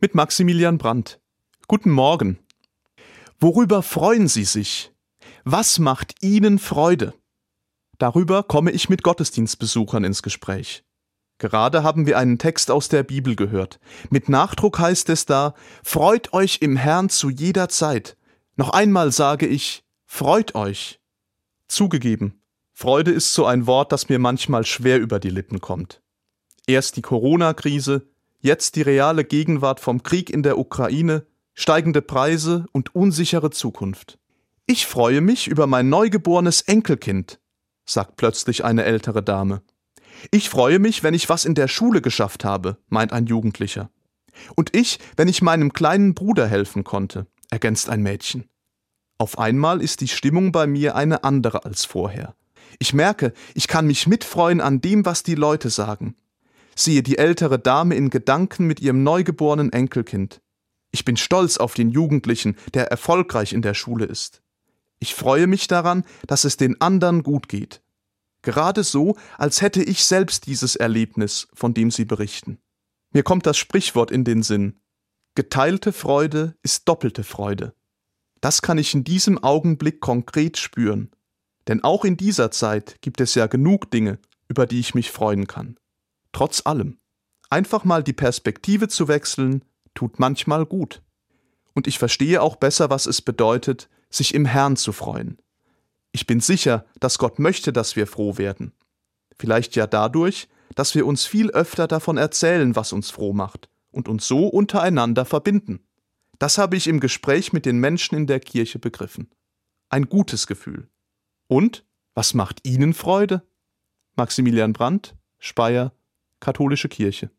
mit Maximilian Brandt. Guten Morgen. Worüber freuen Sie sich? Was macht Ihnen Freude? Darüber komme ich mit Gottesdienstbesuchern ins Gespräch. Gerade haben wir einen Text aus der Bibel gehört. Mit Nachdruck heißt es da, Freut euch im Herrn zu jeder Zeit. Noch einmal sage ich, freut euch. Zugegeben, Freude ist so ein Wort, das mir manchmal schwer über die Lippen kommt. Erst die Corona-Krise, jetzt die reale Gegenwart vom Krieg in der Ukraine, steigende Preise und unsichere Zukunft. Ich freue mich über mein neugeborenes Enkelkind, sagt plötzlich eine ältere Dame. Ich freue mich, wenn ich was in der Schule geschafft habe, meint ein Jugendlicher. Und ich, wenn ich meinem kleinen Bruder helfen konnte, ergänzt ein Mädchen. Auf einmal ist die Stimmung bei mir eine andere als vorher. Ich merke, ich kann mich mitfreuen an dem, was die Leute sagen, Siehe die ältere Dame in Gedanken mit ihrem neugeborenen Enkelkind. Ich bin stolz auf den Jugendlichen, der erfolgreich in der Schule ist. Ich freue mich daran, dass es den anderen gut geht. Gerade so, als hätte ich selbst dieses Erlebnis, von dem Sie berichten. Mir kommt das Sprichwort in den Sinn. Geteilte Freude ist doppelte Freude. Das kann ich in diesem Augenblick konkret spüren. Denn auch in dieser Zeit gibt es ja genug Dinge, über die ich mich freuen kann. Trotz allem. Einfach mal die Perspektive zu wechseln, tut manchmal gut. Und ich verstehe auch besser, was es bedeutet, sich im Herrn zu freuen. Ich bin sicher, dass Gott möchte, dass wir froh werden. Vielleicht ja dadurch, dass wir uns viel öfter davon erzählen, was uns froh macht, und uns so untereinander verbinden. Das habe ich im Gespräch mit den Menschen in der Kirche begriffen. Ein gutes Gefühl. Und was macht Ihnen Freude? Maximilian Brandt, Speyer, Katholische Kirche